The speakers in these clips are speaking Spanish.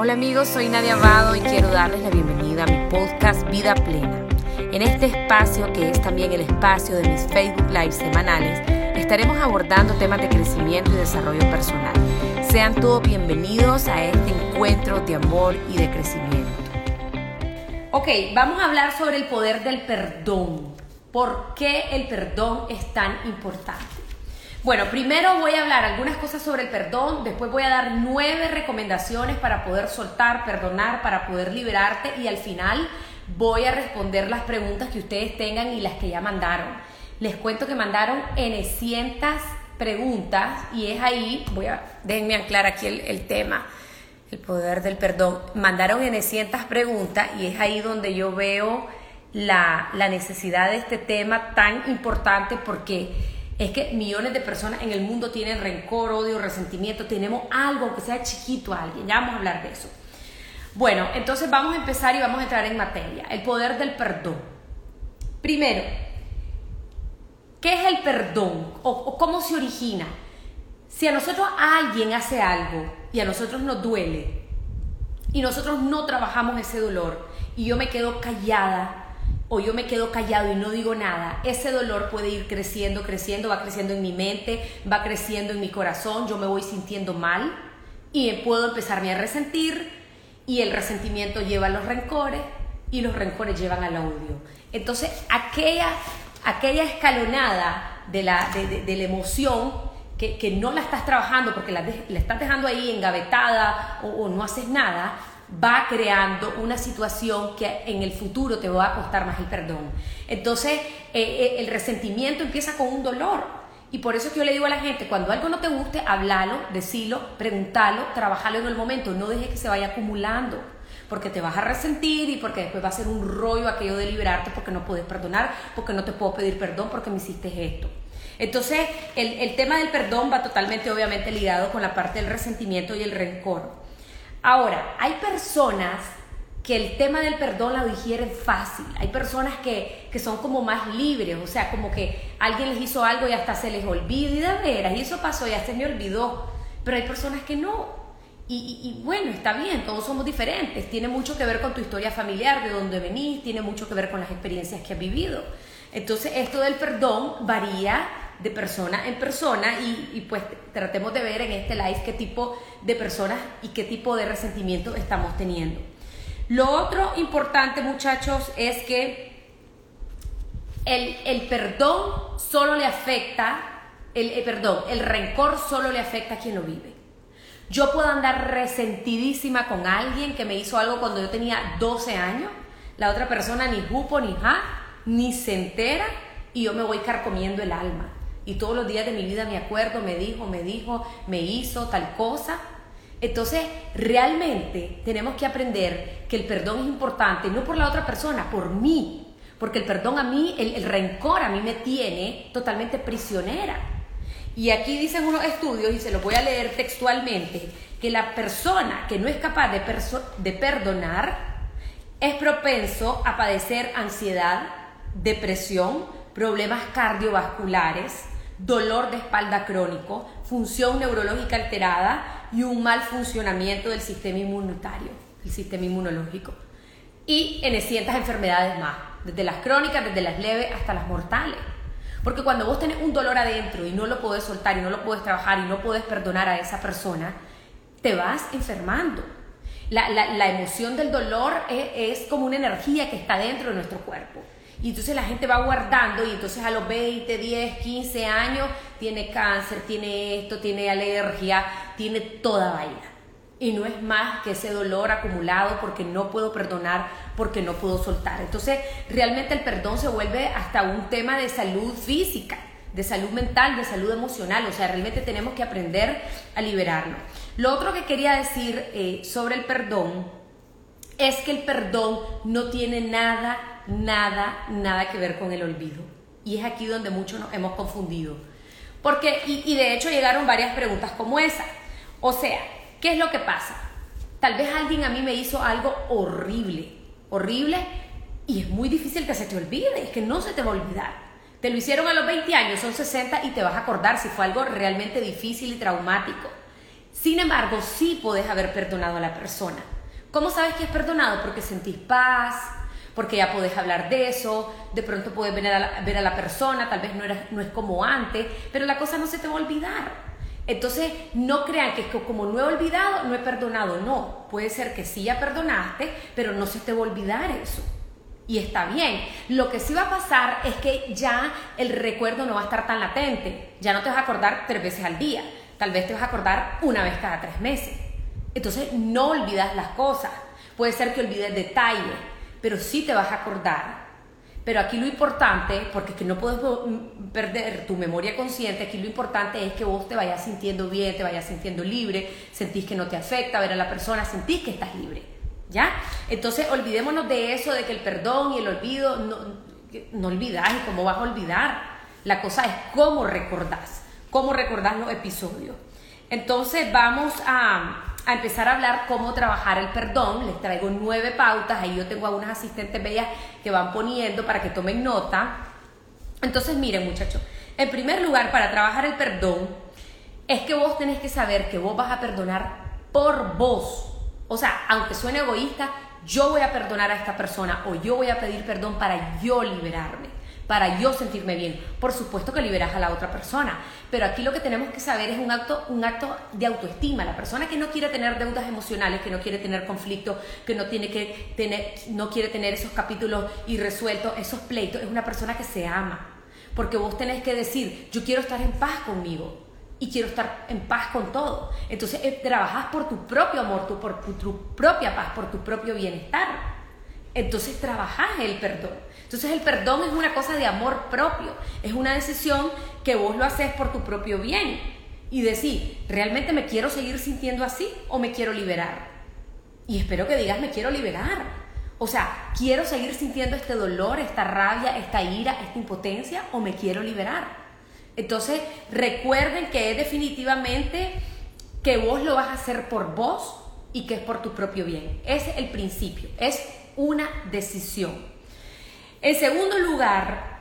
Hola amigos, soy Nadia Abado y quiero darles la bienvenida a mi podcast Vida Plena. En este espacio, que es también el espacio de mis Facebook Live semanales, estaremos abordando temas de crecimiento y desarrollo personal. Sean todos bienvenidos a este encuentro de amor y de crecimiento. Ok, vamos a hablar sobre el poder del perdón. ¿Por qué el perdón es tan importante? Bueno, primero voy a hablar algunas cosas sobre el perdón, después voy a dar nueve recomendaciones para poder soltar, perdonar, para poder liberarte y al final voy a responder las preguntas que ustedes tengan y las que ya mandaron. Les cuento que mandaron N cientas preguntas y es ahí, voy a, déjenme anclar aquí el, tema, el poder del perdón. Mandaron N cientas preguntas y es ahí donde yo veo la, la necesidad de este tema tan importante porque es que millones de personas en el mundo tienen rencor, odio, resentimiento, tenemos algo que sea chiquito a alguien, ya vamos a hablar de eso. Bueno, entonces vamos a empezar y vamos a entrar en materia, el poder del perdón. Primero, ¿qué es el perdón o, cómo se origina? Si a nosotros alguien hace algo y a nosotros nos duele y nosotros no trabajamos ese dolor y yo me quedo callada, o yo me quedo callado y no digo nada, ese dolor puede ir creciendo, creciendo, va creciendo en mi mente, va creciendo en mi corazón, yo me voy sintiendo mal y puedo empezarme a resentir y el resentimiento lleva a los rencores y los rencores llevan al odio. Entonces, aquella, aquella escalonada de la, de, la emoción que, no la estás trabajando porque la, estás dejando ahí engavetada o no haces nada, va creando una situación que en el futuro te va a costar más el perdón. Entonces, eh, eh, el resentimiento empieza con un dolor. Y por eso es que yo le digo a la gente, cuando algo no te guste, háblalo, decilo, preguntalo, trabajalo en el momento, no dejes que se vaya acumulando, porque te vas a resentir y porque después va a ser un rollo aquello de liberarte porque no puedes perdonar, porque no te puedo pedir perdón porque me hiciste esto. Entonces, el, el tema del perdón va totalmente, obviamente, ligado con la parte del resentimiento y el rencor. Ahora, hay personas que el tema del perdón la digieren fácil. Hay personas que, son como más libres, o sea, como que alguien les hizo algo y hasta se les olvida y de veras, y eso pasó, ya se me olvidó. Pero hay personas que no. Y, y, bueno, está bien, todos somos diferentes. Tiene mucho que ver con tu historia familiar, de dónde venís, tiene mucho que ver con las experiencias que has vivido. Entonces, esto del perdón varía de persona en persona y, pues tratemos de ver en este live qué tipo de personas y qué tipo de resentimiento estamos teniendo. Lo otro importante muchachos es que el, perdón solo le afecta, el, el, perdón, el rencor solo le afecta a quien lo vive. Yo puedo andar resentidísima con alguien que me hizo algo cuando yo tenía 12 años, la otra persona ni jupo ni ja, ni se entera y yo me voy carcomiendo el alma y todos los días de mi vida me acuerdo, me dijo, me dijo, me hizo tal cosa. Entonces, realmente tenemos que aprender que el perdón es importante, no por la otra persona, por mí. Porque el perdón a mí, el, rencor a mí me tiene totalmente prisionera. Y aquí dicen unos estudios, y se los voy a leer textualmente, que la persona que no es capaz de, de perdonar es propenso a padecer ansiedad, depresión, problemas cardiovasculares, dolor de espalda crónico, función neurológica alterada y un mal funcionamiento del sistema inmunitario, el sistema inmunológico. Y en cientos enfermedades más, desde las crónicas, desde las leves hasta las mortales. Porque cuando vos tenés un dolor adentro y no lo podés soltar y no lo podés trabajar y no podés perdonar a esa persona, te vas enfermando. La, emoción del dolor es como una energía que está dentro de nuestro cuerpo. Y entonces la gente va guardando y entonces a los 20, 10, 15 años tiene cáncer, tiene esto, tiene alergia, tiene toda vaina. Y no es más que ese dolor acumulado porque no puedo perdonar, porque no puedo soltar. Entonces realmente el perdón se vuelve hasta un tema de salud física, de salud mental, de salud emocional. O sea, realmente tenemos que aprender a liberarnos. Lo otro que quería decir eh, sobre el perdón es que el perdón no tiene nada nada, nada que ver con el olvido. Y es aquí donde muchos nos hemos confundido. Porque, y, de hecho llegaron varias preguntas como esa. O sea, ¿qué es lo que pasa? Tal vez alguien a mí me hizo algo horrible, horrible, y es muy difícil que se te olvide, es que no se te va a olvidar. Te lo hicieron a los 20 años, son 60 y te vas a acordar si fue algo realmente difícil y traumático. Sin embargo, sí puedes haber perdonado a la persona. ¿Cómo sabes que es perdonado? Porque sentís paz, porque ya podés hablar de eso, de pronto puedes ver a la, ver a la persona, tal vez no, era, no es como antes, pero la cosa no se te va a olvidar. Entonces, no crean que como no he olvidado, no he perdonado. No, puede ser que sí ya perdonaste, pero no se te va a olvidar eso. Y está bien. Lo que sí va a pasar es que ya el recuerdo no va a estar tan latente. Ya no te vas a acordar tres veces al día. Tal vez te vas a acordar una vez cada tres meses. Entonces, no olvidas las cosas. Puede ser que olvides detalles, pero sí te vas a acordar pero aquí lo importante, porque es que no puedes perder tu memoria consciente, aquí lo importante es que vos te vayas sintiendo bien, te vayas sintiendo libre, sentís que no te afecta ver a la persona, sentís que estás libre. ¿Ya? Entonces olvidémonos de eso, de que el perdón y el olvido, no, no olvidás y cómo vas a olvidar. La cosa es cómo recordás, cómo recordás los episodios. Entonces vamos a, a empezar a hablar cómo trabajar el perdón. Les traigo nueve pautas, ahí yo tengo a unas asistentes bellas que van poniendo para que tomen nota. Entonces, miren muchachos, en primer lugar, para trabajar el perdón, es que vos tenés que saber que vos vas a perdonar por vos. O sea, aunque suene egoísta, yo voy a perdonar a esta persona o yo voy a pedir perdón para yo liberarme para yo sentirme bien. Por supuesto que liberas a la otra persona, pero aquí lo que tenemos que saber es un acto, un acto de autoestima. La persona que no quiere tener deudas emocionales, que no quiere tener conflictos, que no, tiene que tener, no quiere tener esos capítulos irresueltos, esos pleitos, es una persona que se ama. Porque vos tenés que decir, yo quiero estar en paz conmigo y quiero estar en paz con todo. Entonces eh, trabajas por tu propio amor, tu, por tu propia paz, por tu propio bienestar. Entonces trabajas el perdón. Entonces el perdón es una cosa de amor propio, es una decisión que vos lo haces por tu propio bien y decir, ¿realmente me quiero seguir sintiendo así o me quiero liberar? Y espero que digas, me quiero liberar. O sea, ¿quiero seguir sintiendo este dolor, esta rabia, esta ira, esta impotencia o me quiero liberar? Entonces, recuerden que es definitivamente que vos lo vas a hacer por vos y que es por tu propio bien. Ese es el principio, es una decisión. En segundo lugar,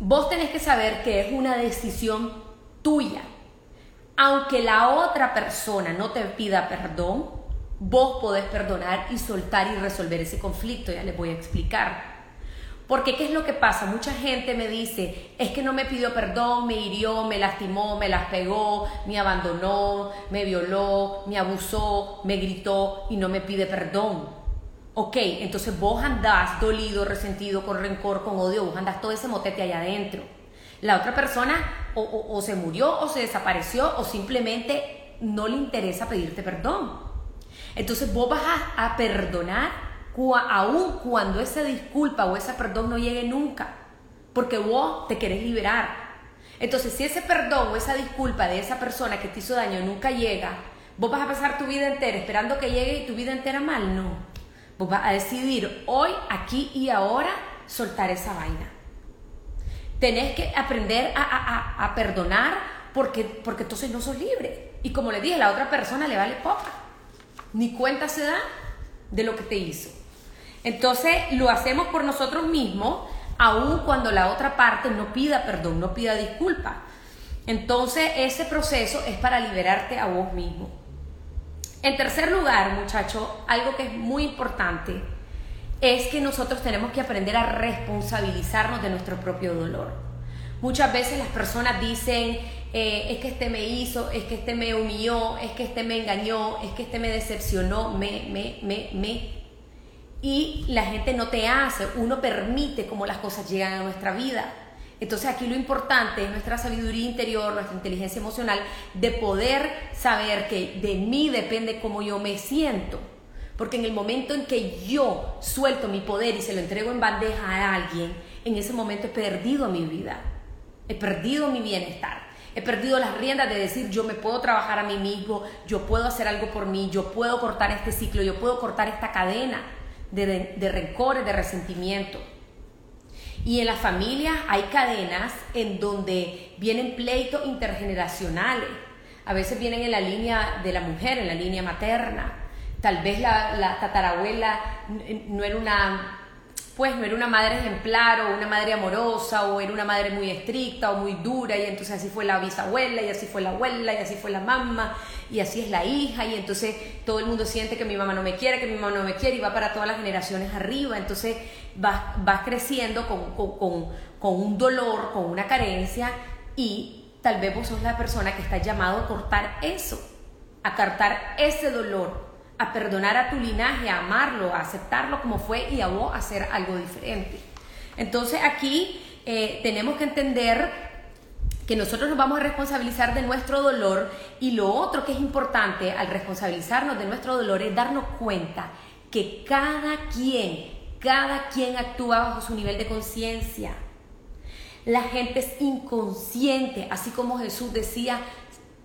vos tenés que saber que es una decisión tuya. Aunque la otra persona no te pida perdón, vos podés perdonar y soltar y resolver ese conflicto. Ya les voy a explicar. Porque ¿qué es lo que pasa? Mucha gente me dice, es que no me pidió perdón, me hirió, me lastimó, me las pegó, me abandonó, me violó, me abusó, me gritó y no me pide perdón. Ok, entonces vos andás dolido, resentido, con rencor, con odio, vos andás todo ese motete allá adentro. La otra persona o, se murió o se desapareció o simplemente no le interesa pedirte perdón. Entonces vos vas a, perdonar aún cuando esa disculpa o ese perdón no llegue nunca, porque vos te querés liberar. Entonces si ese perdón o esa disculpa de esa persona que te hizo daño nunca llega, vos vas a pasar tu vida entera esperando que llegue y tu vida entera mal, no. Vos vas a decidir hoy, aquí y ahora soltar esa vaina. Tenés que aprender a, perdonar porque, porque entonces no sos libre. Y como le dije, la otra persona le vale poca. Ni cuenta se da de lo que te hizo. Entonces lo hacemos por nosotros mismos, aun cuando la otra parte no pida perdón, no pida disculpa. Entonces ese proceso es para liberarte a vos mismo. En tercer lugar, muchachos, algo que es muy importante es que nosotros tenemos que aprender a responsabilizarnos de nuestro propio dolor. Muchas veces las personas dicen, eh, es que este me hizo, es que este me humilló, es que este me engañó, es que este me decepcionó, me, me, me, me. Y la gente no te hace, uno permite cómo las cosas llegan a nuestra vida. Entonces aquí lo importante es nuestra sabiduría interior, nuestra inteligencia emocional, de poder saber que de mí depende cómo yo me siento. Porque en el momento en que yo suelto mi poder y se lo entrego en bandeja a alguien, en ese momento he perdido mi vida, he perdido mi bienestar. He perdido las riendas de decir yo me puedo trabajar a mí mismo, yo puedo hacer algo por mí, yo puedo cortar este ciclo, yo puedo cortar esta cadena de, de rencores, de resentimiento. Y en las familias hay cadenas en donde vienen pleitos intergeneracionales. A veces vienen en la línea de la mujer, en la línea materna. Tal vez la, tatarabuela no era una pues no era una madre ejemplar o una madre amorosa o era una madre muy estricta o muy dura y entonces así fue la bisabuela y así fue la abuela y así fue la mamá y así es la hija y entonces todo el mundo siente que mi mamá no me quiere, que mi mamá no me quiere y va para todas las generaciones arriba, entonces vas, vas creciendo con, con, con un dolor, con una carencia y tal vez vos sos la persona que está llamado a cortar eso, a cortar ese dolor a perdonar a tu linaje, a amarlo, a aceptarlo como fue y a vos hacer algo diferente. Entonces aquí eh, tenemos que entender que nosotros nos vamos a responsabilizar de nuestro dolor y lo otro que es importante al responsabilizarnos de nuestro dolor es darnos cuenta que cada quien, cada quien actúa bajo su nivel de conciencia. La gente es inconsciente, así como Jesús decía,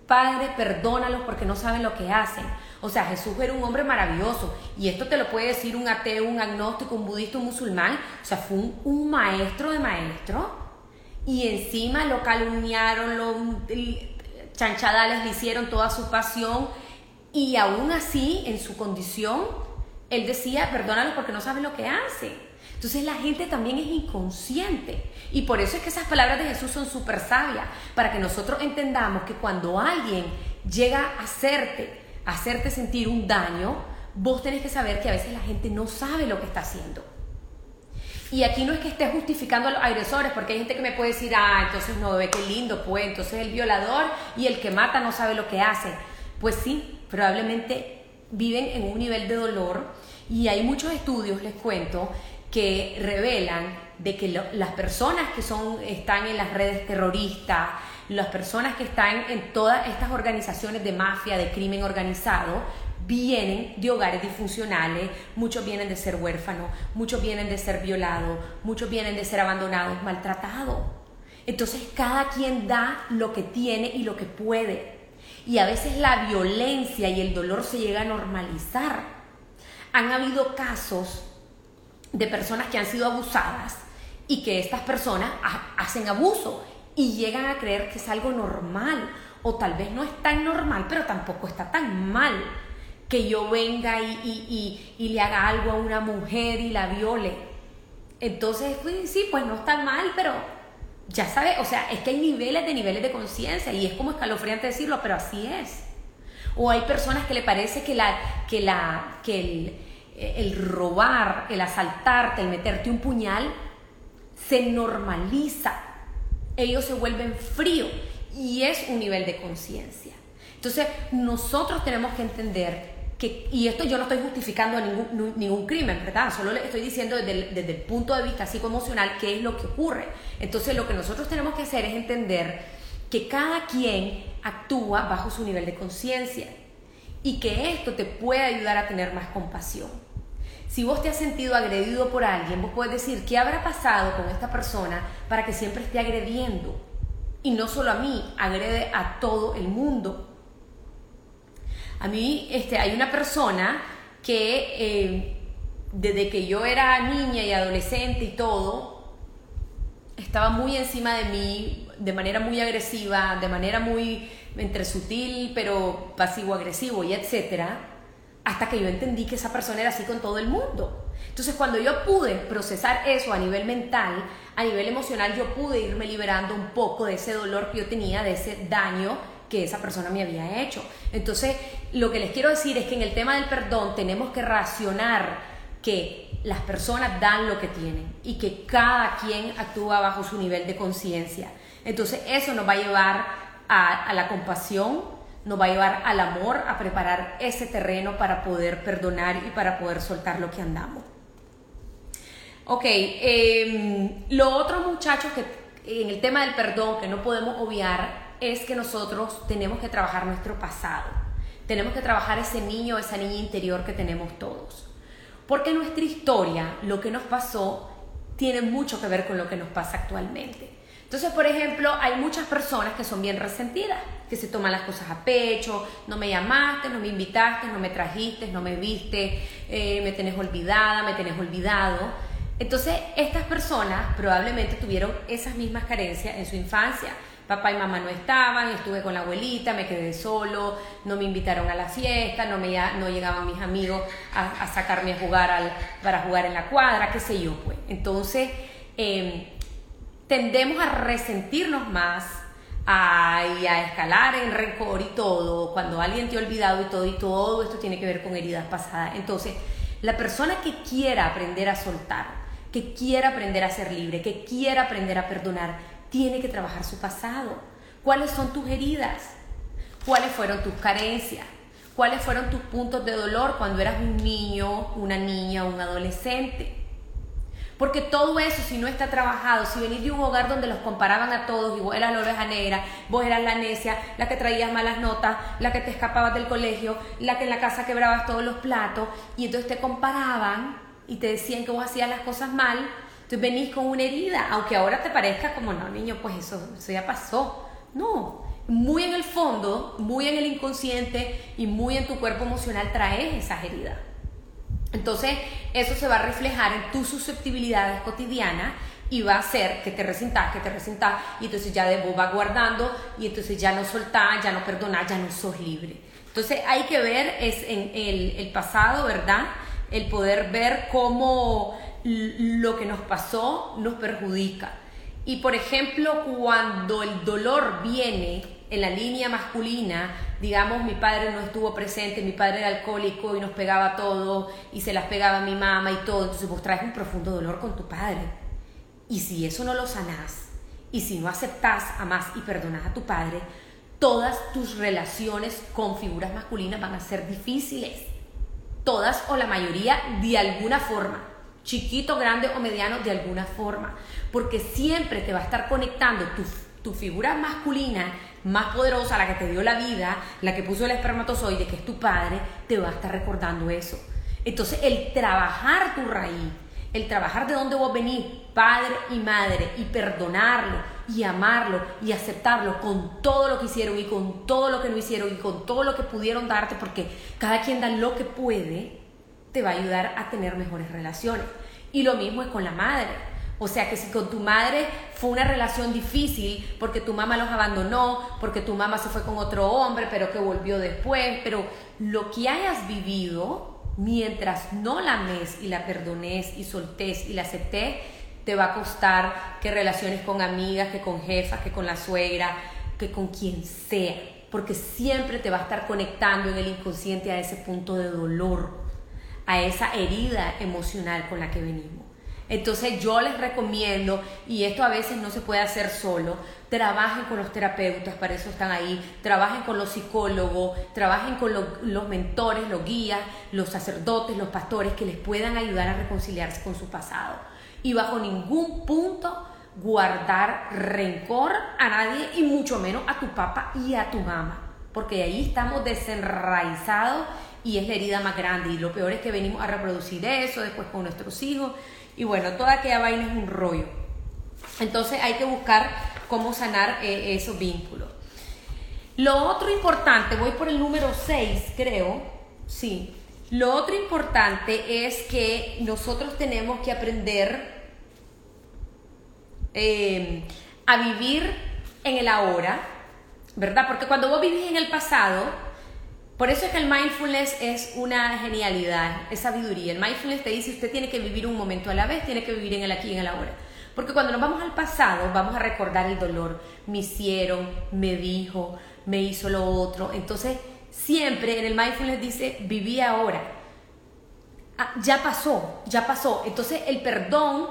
Padre, perdónalos porque no saben lo que hacen. O sea, Jesús era un hombre maravilloso. Y esto te lo puede decir un ateo, un agnóstico, un budista, un musulmán. O sea, fue un, maestro de maestro. Y encima lo calumniaron, lo chanchadales le hicieron toda su pasión. Y aún así, en su condición, él decía, perdónalos porque no saben lo que hacen. Entonces la gente también es inconsciente. Y por eso es que esas palabras de Jesús son súper sabias, para que nosotros entendamos que cuando alguien llega a hacerte, hacerte sentir un daño, vos tenés que saber que a veces la gente no sabe lo que está haciendo. Y aquí no es que esté justificando a los agresores, porque hay gente que me puede decir, ah, entonces no, ve qué lindo, pues entonces el violador y el que mata no sabe lo que hace. Pues sí, probablemente viven en un nivel de dolor y hay muchos estudios, les cuento, que revelan de que las personas que son, están en las redes terroristas, las personas que están en todas estas organizaciones de mafia, de crimen organizado, vienen de hogares disfuncionales, muchos vienen de ser huérfanos, muchos vienen de ser violados, muchos vienen de ser abandonados, maltratados. Entonces cada quien da lo que tiene y lo que puede. Y a veces la violencia y el dolor se llega a normalizar. Han habido casos de personas que han sido abusadas y que estas personas hacen abuso y llegan a creer que es algo normal, o tal vez no es tan normal, pero tampoco está tan mal que yo venga y, le haga algo a una mujer y la viole. Entonces, pues, sí, pues no está mal, pero ya sabes, o sea, es que hay niveles de niveles de conciencia y es como escalofriante decirlo, pero así es. O hay personas que le parece que, la, que, la, que el robar, el asaltarte, el meterte un puñal, se normaliza ellos se vuelven fríos y es un nivel de conciencia. Entonces, nosotros tenemos que entender que, y esto yo no estoy justificando ningún, ningún crimen, ¿verdad? Solo le estoy diciendo desde el, desde el punto de vista psicoemocional qué es lo que ocurre. Entonces, lo que nosotros tenemos que hacer es entender que cada quien actúa bajo su nivel de conciencia y que esto te puede ayudar a tener más compasión. Si vos te has sentido agredido por alguien, vos puedes decir, ¿qué habrá pasado con esta persona para que siempre esté agrediendo? Y no solo a mí, agrede a todo el mundo. A mí este, hay una persona que eh, desde que yo era niña y adolescente y todo, estaba muy encima de mí, de manera muy agresiva, de manera muy entre sutil pero pasivo-agresivo y etcétera hasta que yo entendí que esa persona era así con todo el mundo. Entonces cuando yo pude procesar eso a nivel mental, a nivel emocional, yo pude irme liberando un poco de ese dolor que yo tenía, de ese daño que esa persona me había hecho. Entonces, lo que les quiero decir es que en el tema del perdón tenemos que racionar que las personas dan lo que tienen y que cada quien actúa bajo su nivel de conciencia. Entonces, eso nos va a llevar a, a la compasión, nos va a llevar al amor, a preparar ese terreno para poder perdonar y para poder soltar lo que andamos. Ok, em, lo otro muchachos que en el tema del perdón que no podemos obviar es que nosotros tenemos que trabajar nuestro pasado. Tenemos que trabajar ese niño, esa niña interior que tenemos todos. Porque nuestra historia, lo que nos pasó, tiene mucho que ver con lo que nos pasa actualmente. Entonces, por ejemplo, hay muchas personas que son bien resentidas, que se toman las cosas a pecho, no me llamaste, no me invitaste, no me trajiste, no me viste, eh, me tenés olvidada, me tenés olvidado. Entonces, estas personas probablemente tuvieron esas mismas carencias en su infancia, papá y mamá no estaban, estuve con la abuelita, me quedé solo, no me invitaron a la fiesta, no, me, no llegaban mis amigos a, sacarme a jugar al, para jugar en la cuadra, qué sé yo, pues. Entonces, em, tendemos a resentirnos más, a, y a escalar en rencor y todo, cuando alguien te ha olvidado y todo, y todo esto tiene que ver con heridas pasadas. Entonces, la persona que quiera aprender a soltar, que quiera aprender a ser libre, que quiera aprender a perdonar, tiene que trabajar su pasado. ¿Cuáles son tus heridas? ¿Cuáles fueron tus carencias? ¿Cuáles fueron tus puntos de dolor cuando eras un niño, una niña, un adolescente? Porque todo eso, si no está trabajado, si venís de un hogar donde los comparaban a todos y vos eras la oveja negra, vos eras la necia, la que traías malas notas, la que te escapabas del colegio, la que en la casa quebrabas todos los platos, y entonces te comparaban y te decían que vos hacías las cosas mal, entonces venís con una herida, aunque ahora te parezca como, no, niño, pues eso, eso ya pasó. No, muy en el fondo, muy en el inconsciente y muy en tu cuerpo emocional traes esas heridas. Entonces, eso se va a reflejar en tus susceptibilidades cotidianas y va a hacer que te resintas, que te resintas, y entonces ya de vos va guardando, y entonces ya no soltás, ya no perdonás, ya no sos libre. Entonces, hay que ver es en el, el pasado, ¿verdad? El poder ver cómo lo que nos pasó nos perjudica. Y por ejemplo, cuando el dolor viene en la línea masculina, digamos, mi padre no estuvo presente, mi padre era alcohólico y nos pegaba todo y se las pegaba a mi mamá y todo, entonces vos traes un profundo dolor con tu padre. Y si eso no lo sanás, y si no aceptás, amás y perdonás a tu padre, todas tus relaciones con figuras masculinas van a ser difíciles. Todas o la mayoría de alguna forma. Chiquito, grande o mediano de alguna forma. Porque siempre te va a estar conectando tu, tu figura masculina más poderosa, la que te dio la vida, la que puso el espermatozoide, que es tu padre, te va a estar recordando eso. Entonces, el trabajar tu raíz, el trabajar de dónde vos venís, padre y madre, y perdonarlo, y amarlo, y aceptarlo con todo lo que hicieron, y con todo lo que no hicieron, y con todo lo que pudieron darte, porque cada quien da lo que puede, te va a ayudar a tener mejores relaciones. Y lo mismo es con la madre. O sea que si con tu madre fue una relación difícil porque tu mamá los abandonó, porque tu mamá se fue con otro hombre, pero que volvió después, pero lo que hayas vivido, mientras no la ames y la perdones y soltés y la aceptés, te va a costar que relaciones con amigas, que con jefas, que con la suegra, que con quien sea, porque siempre te va a estar conectando en el inconsciente a ese punto de dolor, a esa herida emocional con la que venimos. Entonces yo les recomiendo, y esto a veces no se puede hacer solo, trabajen con los terapeutas, para eso están ahí, trabajen con los psicólogos, trabajen con los, mentores, los guías, los sacerdotes, los pastores, que les puedan ayudar a reconciliarse con su pasado. Y bajo ningún punto guardar rencor a nadie y mucho menos a tu papá y a tu mamá, porque ahí estamos desenraizados y es la herida más grande. Y lo peor es que venimos a reproducir eso después con nuestros hijos y bueno, toda aquella vaina es un rollo. Entonces hay que buscar cómo sanar eh, esos vínculos. Lo otro importante, voy por el número 6, creo, sí. Lo otro importante es que nosotros tenemos que aprender eh, a vivir en el ahora, ¿verdad? Porque cuando vos vivís en el pasado, por eso es que el mindfulness es una genialidad, es sabiduría. El mindfulness te dice usted tiene que vivir un momento a la vez, tiene que vivir en el aquí y en el ahora. Porque cuando nos vamos al pasado, vamos a recordar el dolor. Me hicieron, me dijo, me hizo lo otro. Entonces, siempre en el mindfulness dice, viví ahora. Ah, ya pasó, ya pasó. Entonces, el perdón,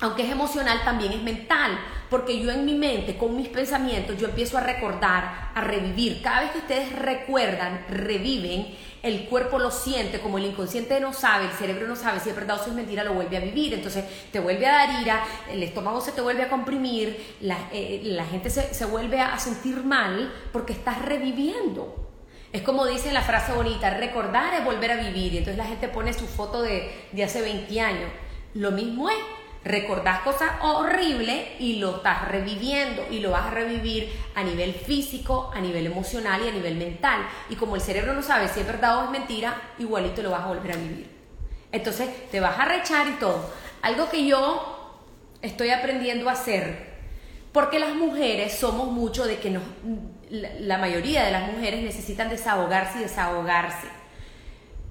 aunque es emocional, también es mental porque yo en mi mente, con mis pensamientos, yo empiezo a recordar, a revivir. Cada vez que ustedes recuerdan, reviven, el cuerpo lo siente, como el inconsciente no sabe, el cerebro no sabe si es verdad o si es mentira, lo vuelve a vivir. Entonces te vuelve a dar ira, el estómago se te vuelve a comprimir, la, eh, gente se, vuelve a sentir mal porque estás reviviendo. Es como dice la frase bonita, recordar es volver a vivir. Y entonces la gente pone su foto de, de hace 20 años. Lo mismo es, recordás cosas horribles y lo estás reviviendo y lo vas a revivir a nivel físico, a nivel emocional y a nivel mental. Y como el cerebro no sabe si es verdad o es mentira, igualito lo vas a volver a vivir. Entonces te vas a rechar y todo. Algo que yo estoy aprendiendo a hacer Porque las mujeres somos mucho de que nos, la mayoría de las mujeres necesitan desahogarse y desahogarse.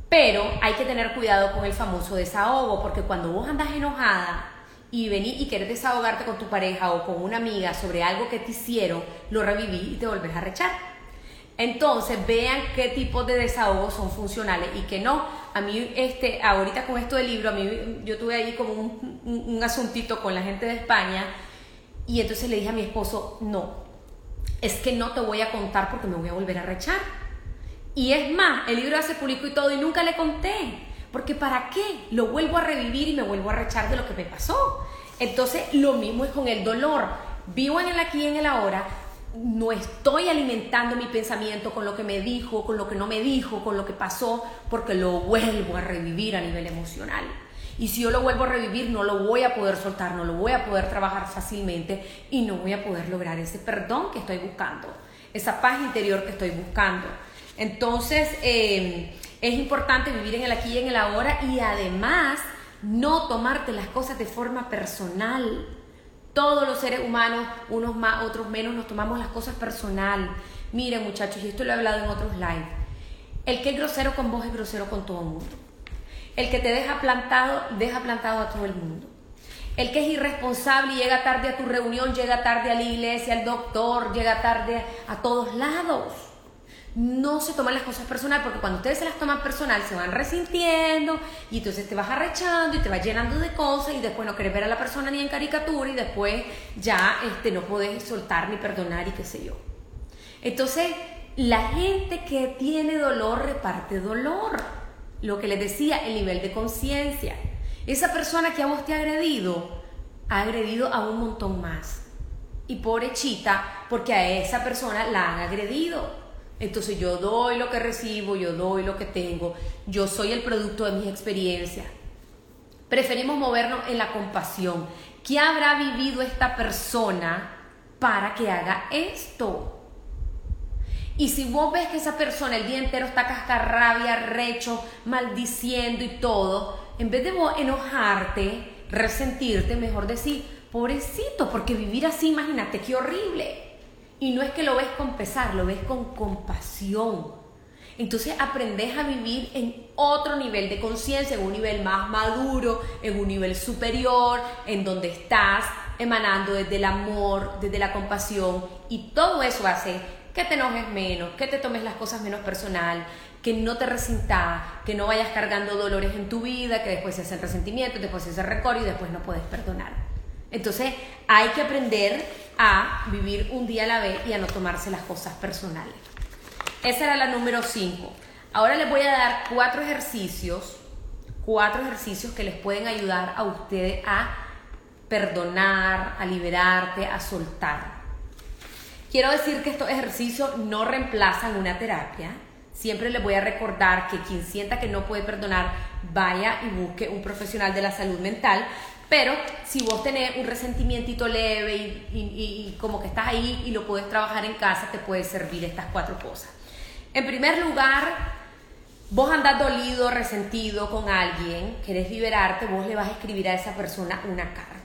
Pero hay que tener cuidado con el famoso desahogo, porque cuando vos andas enojada y venís y querés desahogarte con tu pareja o con una amiga sobre algo que te hicieron, lo reviví y te volvés a rechar. Entonces vean qué tipos de desahogos son funcionales y qué no. A mí, este, ahorita con esto del libro, a mí yo tuve ahí como un, un asuntito con la gente de España y entonces le dije a mi esposo, no, es que no te voy a contar porque me voy a volver a rechar. Y es más, el libro hace público y todo y nunca le conté. Porque ¿para qué? Lo vuelvo a revivir y me vuelvo a rechar de lo que me pasó. Entonces lo mismo es con el dolor. Vivo en el aquí y en el ahora. No estoy alimentando mi pensamiento con lo que me dijo, con lo que no me dijo, con lo que pasó, porque lo vuelvo a revivir a nivel emocional. Y si yo lo vuelvo a revivir, no lo voy a poder soltar, no lo voy a poder trabajar fácilmente y no voy a poder lograr ese perdón que estoy buscando, esa paz interior que estoy buscando. Entonces, eh, es importante vivir en el aquí y en el ahora y además no tomarte las cosas de forma personal. Todos los seres humanos, unos más, otros menos, nos tomamos las cosas personal. Miren muchachos, y esto lo he hablado en otros lives. El que es grosero con vos es grosero con todo el mundo. El que te deja plantado, deja plantado a todo el mundo. El que es irresponsable y llega tarde a tu reunión, llega tarde a la iglesia, al doctor, llega tarde a todos lados. No se toman las cosas personal porque cuando ustedes se las toman personal se van resintiendo y entonces te vas arrechando y te vas llenando de cosas y después no querés ver a la persona ni en caricatura y después ya este, no podés soltar ni perdonar y qué sé yo. Entonces, la gente que tiene dolor reparte dolor lo que les decía, el nivel de conciencia. Esa persona que a vos te ha agredido, ha agredido a un montón más. Y pobrechita, porque a esa persona la han agredido. Entonces yo doy lo que recibo, yo doy lo que tengo, yo soy el producto de mis experiencias. Preferimos movernos en la compasión. ¿Qué habrá vivido esta persona para que haga esto? Y si vos ves que esa persona el día entero está cascarrabia, recho, maldiciendo y todo, en vez de vos enojarte, resentirte, mejor decir, pobrecito, porque vivir así, imagínate qué horrible. Y no es que lo ves con pesar, lo ves con compasión. Entonces aprendes a vivir en otro nivel de conciencia, en un nivel más maduro, en un nivel superior, en donde estás emanando desde el amor, desde la compasión. Y todo eso hace que te enojes menos, que te tomes las cosas menos personal, que no te resintas, que no vayas cargando dolores en tu vida, que después se hacen resentimientos, después se hace récord y después no puedes perdonar. Entonces hay que aprender a vivir un día a la vez y a no tomarse las cosas personales. Esa era la número 5. Ahora les voy a dar cuatro ejercicios, cuatro ejercicios que les pueden ayudar a ustedes a perdonar, a liberarte, a soltar. Quiero decir que estos ejercicios no reemplazan una terapia. Siempre les voy a recordar que quien sienta que no puede perdonar, vaya y busque un profesional de la salud mental. Pero si vos tenés un resentimiento leve y, como que estás ahí y lo puedes trabajar en casa, te puede servir estas cuatro cosas. En primer lugar, vos andás dolido, resentido con alguien, querés liberarte, vos le vas a escribir a esa persona una carta.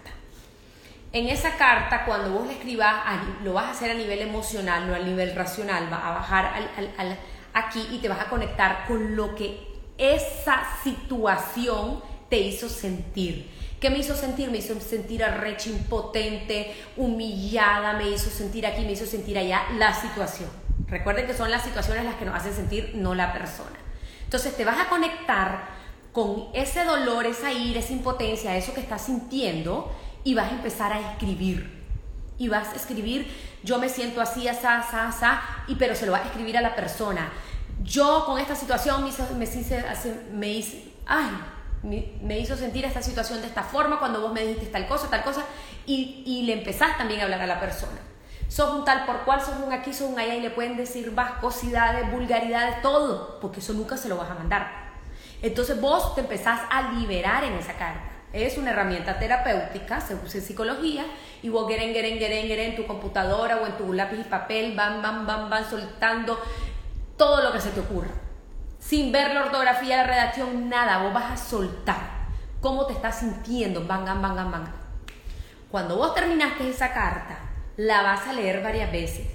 En esa carta, cuando vos le escribas, lo vas a hacer a nivel emocional, no a nivel racional, va a bajar aquí y te vas a conectar con lo que esa situación te hizo sentir. ¿Qué me hizo sentir? Me hizo sentir arrecha, impotente, humillada, me hizo sentir aquí, me hizo sentir allá la situación. Recuerden que son las situaciones las que nos hacen sentir, no la persona. Entonces te vas a conectar con ese dolor, esa ira, esa impotencia, eso que estás sintiendo y vas a empezar a escribir. Y vas a escribir, yo me siento así, asá, asá, asá, y pero se lo vas a escribir a la persona. Yo con esta situación me hizo, me me hizo, ay, me, hizo sentir esta situación de esta forma cuando vos me dijiste tal cosa, tal cosa, y, y le empezás también a hablar a la persona. Sos un tal por cual, sos un aquí, sos un allá, y le pueden decir vascosidades, vulgaridades, todo, porque eso nunca se lo vas a mandar. Entonces vos te empezás a liberar en esa carta es una herramienta terapéutica, se usa en psicología, y vos geren, geren, geren, geren en tu computadora o en tu lápiz y papel, van, van, van, van soltando todo lo que se te ocurra. Sin ver la ortografía, la redacción, nada, vos vas a soltar cómo te estás sintiendo, van, van, van. Cuando vos terminaste esa carta, la vas a leer varias veces,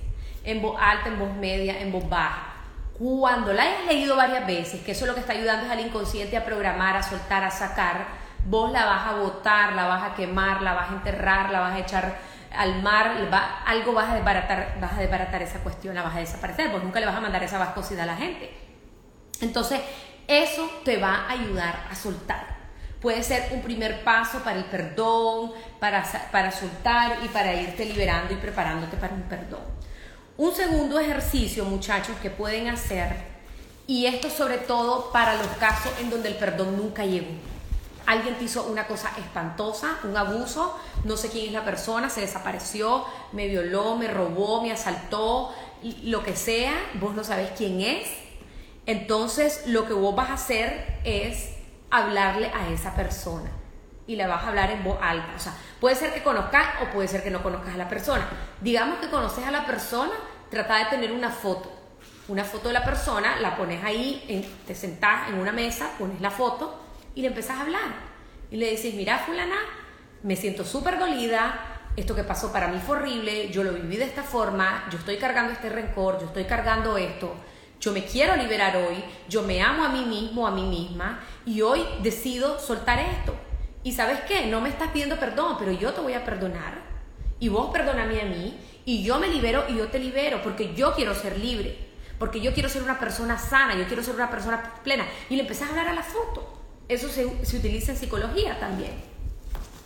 en voz alta, en voz media, en voz baja. Cuando la hayas leído varias veces, que eso es lo que está ayudando es al inconsciente a programar, a soltar, a sacar, vos la vas a botar, la vas a quemar, la vas a enterrar, la vas a echar al mar, algo vas a desbaratar, vas a desbaratar esa cuestión, la vas a desaparecer, porque nunca le vas a mandar esa vascosidad a la gente. Entonces, eso te va a ayudar a soltar. Puede ser un primer paso para el perdón, para, para soltar y para irte liberando y preparándote para un perdón. Un segundo ejercicio, muchachos, que pueden hacer, y esto sobre todo para los casos en donde el perdón nunca llegó. Alguien te hizo una cosa espantosa, un abuso, no sé quién es la persona, se desapareció, me violó, me robó, me asaltó, lo que sea, vos no sabes quién es. Entonces lo que vos vas a hacer es hablarle a esa persona y le vas a hablar en voz alta. O sea, puede ser que conozcas o puede ser que no conozcas a la persona. Digamos que conoces a la persona, trata de tener una foto. Una foto de la persona, la pones ahí, te sentás en una mesa, pones la foto y le empezás a hablar. Y le dices, mira fulana, me siento súper dolida, esto que pasó para mí fue horrible, yo lo viví de esta forma, yo estoy cargando este rencor, yo estoy cargando esto yo me quiero liberar hoy, yo me amo a mí mismo, a mí misma, y hoy decido soltar esto. Y sabes qué, no me estás pidiendo perdón, pero yo te voy a perdonar. Y vos perdóname a mí, y yo me libero y yo te libero, porque yo quiero ser libre, porque yo quiero ser una persona sana, yo quiero ser una persona plena. Y le empezás a hablar a la foto. Eso se, se utiliza en psicología también.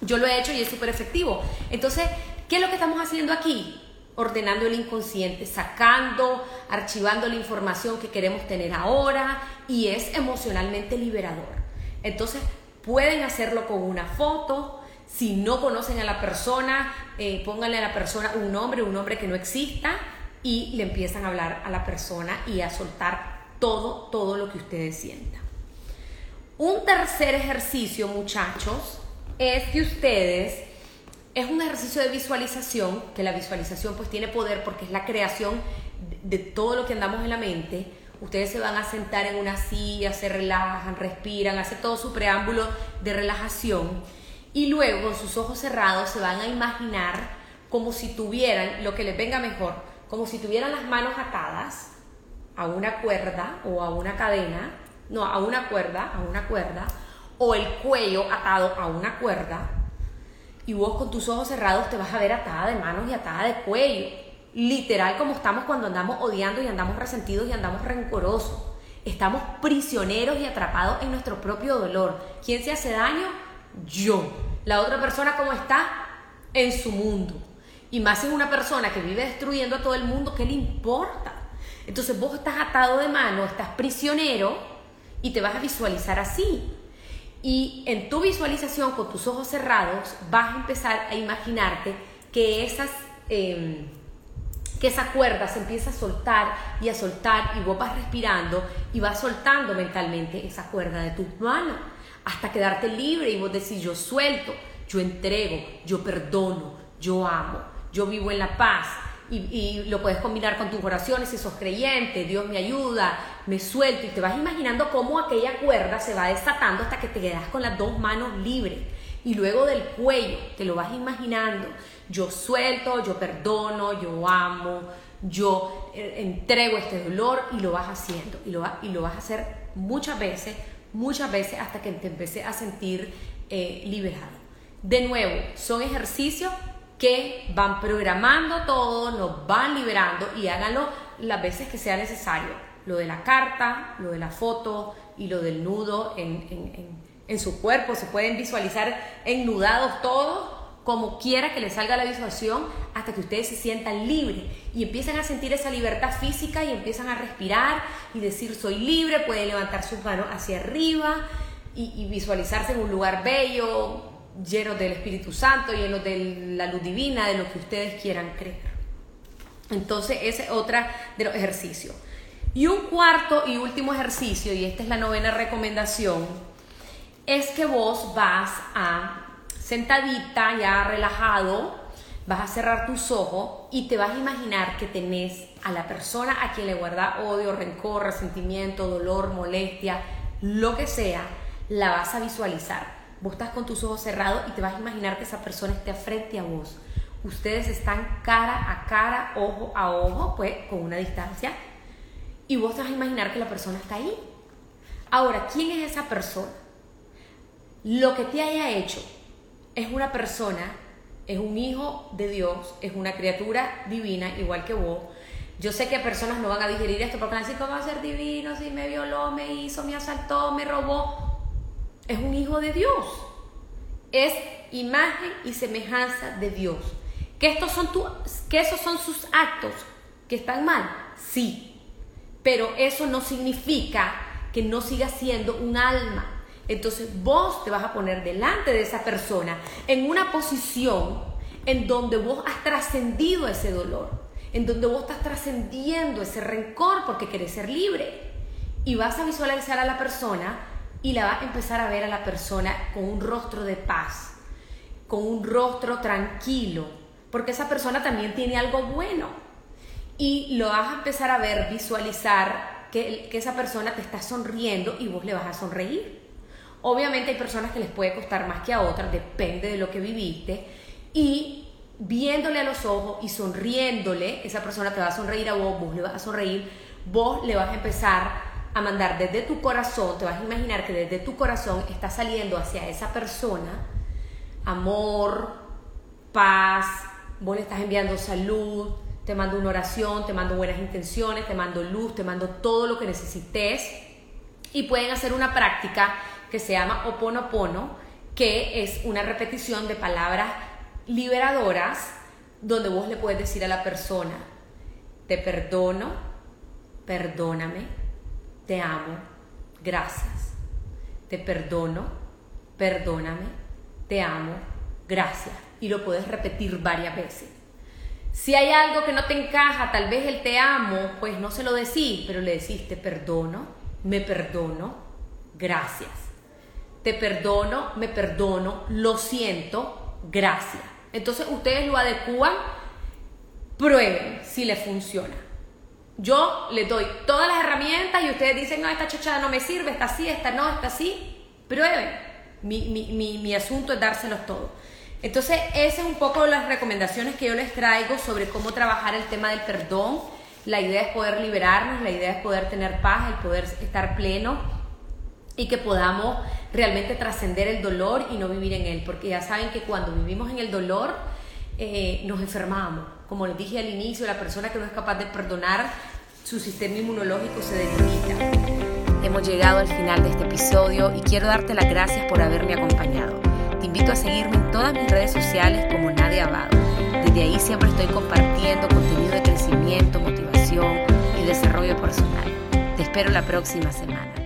Yo lo he hecho y es súper efectivo. Entonces, ¿qué es lo que estamos haciendo aquí? Ordenando el inconsciente, sacando, archivando la información que queremos tener ahora y es emocionalmente liberador. Entonces pueden hacerlo con una foto, si no conocen a la persona, eh, pónganle a la persona un nombre, un nombre que no exista y le empiezan a hablar a la persona y a soltar todo, todo lo que ustedes sientan. Un tercer ejercicio, muchachos, es que ustedes es un ejercicio de visualización, que la visualización pues tiene poder porque es la creación de, todo lo que andamos en la mente. Ustedes se van a sentar en una silla, se relajan, respiran, hacen todo su preámbulo de relajación y luego con sus ojos cerrados se van a imaginar como si tuvieran, lo que les venga mejor, como si tuvieran las manos atadas a una cuerda o a una cadena, no, a una cuerda, a una cuerda, o el cuello atado a una cuerda y vos con tus ojos cerrados te vas a ver atada de manos y atada de cuello. Literal como estamos cuando andamos odiando y andamos resentidos y andamos rencorosos. Estamos prisioneros y atrapados en nuestro propio dolor. ¿Quién se hace daño? Yo. La otra persona cómo está en su mundo. Y más en una persona que vive destruyendo a todo el mundo, ¿qué le importa? Entonces vos estás atado de mano, estás prisionero y te vas a visualizar así. Y en tu visualización con tus ojos cerrados vas a empezar a imaginarte que esas... Em, que esa cuerda se empieza a soltar y a soltar y vos vas respirando y vas soltando mentalmente esa cuerda de tus manos hasta quedarte libre y vos decís yo suelto, yo entrego, yo perdono, yo amo, yo vivo en la paz, y, lo puedes combinar con tus oraciones si sos creyente, Dios me ayuda, me suelto y te vas imaginando cómo aquella cuerda se va desatando hasta que te quedas con las dos manos libres. Y luego del cuello, te lo vas imaginando, yo suelto, yo perdono, yo amo, yo eh, entrego este dolor y lo vas haciendo. Y lo, y lo vas a hacer muchas veces, muchas veces hasta que te empieces a sentir eh, liberado. De nuevo, son ejercicios que van programando todo, nos van liberando y háganlo las veces que sea necesario. Lo de la carta, lo de la foto y lo del nudo en, su cuerpo. Se pueden visualizar ennudados todos, como quiera que les salga la visualización, hasta que ustedes se sientan libres y empiezan a sentir esa libertad física y empiezan a respirar y decir soy libre, pueden levantar sus manos hacia arriba y, y visualizarse en un lugar bello, llenos del Espíritu Santo, llenos de la luz divina, de lo que ustedes quieran creer. Entonces, ese es otra de los ejercicios. Y un cuarto y último ejercicio, y esta es la novena recomendación, es que vos vas a, sentadita, ya relajado, vas a cerrar tus ojos y te vas a imaginar que tenés a la persona a quien le guarda odio, rencor, resentimiento, dolor, molestia, lo que sea, la vas a visualizar Vos estás con tus ojos cerrados y te vas a imaginar que esa persona esté frente a vos. ustedes están cara a cara, ojo a ojo, pues con una distancia, y vos te vas a imaginar que la persona está ahí. Ahora, ¿quién es esa persona? Lo que te haya hecho es una persona, es un hijo de Dios, es una criatura divina, igual que vos. Yo sé que personas no van a digerir esto porque van a decir, ¿cómo va a ser divino si me violó, me hizo, me asaltó, me robó? Es un hijo de Dios. Es imagen y semejanza de Dios. ¿Que, estos son tu, ¿Que esos son sus actos que están mal? Sí. Pero eso no significa que no siga siendo un alma. Entonces vos te vas a poner delante de esa persona en una posición en donde vos has trascendido ese dolor, en donde vos estás trascendiendo ese rencor porque querés ser libre. Y vas a visualizar a la persona y la vas a empezar a ver a la persona con un rostro de paz, con un rostro tranquilo, porque esa persona también tiene algo bueno. Y lo vas a empezar a ver, visualizar que, que esa persona te está sonriendo y vos le vas a sonreír. Obviamente hay personas que les puede costar más que a otras, depende de lo que viviste. Y viéndole a los ojos y sonriéndole, esa persona te va a sonreír a vos, vos le vas a sonreír, vos le vas a empezar a mandar desde tu corazón, te vas a imaginar que desde tu corazón está saliendo hacia esa persona amor, paz, vos le estás enviando salud, te mando una oración, te mando buenas intenciones, te mando luz, te mando todo lo que necesites. Y pueden hacer una práctica que se llama Oponopono, que es una repetición de palabras liberadoras donde vos le puedes decir a la persona, te perdono, perdóname, te amo, gracias. Te perdono, perdóname, te amo, gracias. Y lo puedes repetir varias veces. Si hay algo que no te encaja, tal vez el te amo, pues no se lo decís, pero le decís te perdono, me perdono, gracias. Te perdono, me perdono, lo siento, gracias. Entonces ustedes lo adecúan, prueben si les funciona. Yo les doy todas las herramientas y ustedes dicen, no, esta chachada no me sirve, esta sí, esta no, esta sí. Prueben. Mi, mi, mi, mi asunto es dárselos todos. Entonces, esas es un poco las recomendaciones que yo les traigo sobre cómo trabajar el tema del perdón. La idea es poder liberarnos, la idea es poder tener paz, el poder estar pleno y que podamos realmente trascender el dolor y no vivir en él, porque ya saben que cuando vivimos en el dolor eh, nos enfermamos. Como les dije al inicio, la persona que no es capaz de perdonar, su sistema inmunológico se debilita. Hemos llegado al final de este episodio y quiero darte las gracias por haberme acompañado. Te invito a seguirme en todas mis redes sociales como Nadia Abado. Desde ahí siempre estoy compartiendo contenido de crecimiento, motivación y desarrollo personal. Te espero la próxima semana.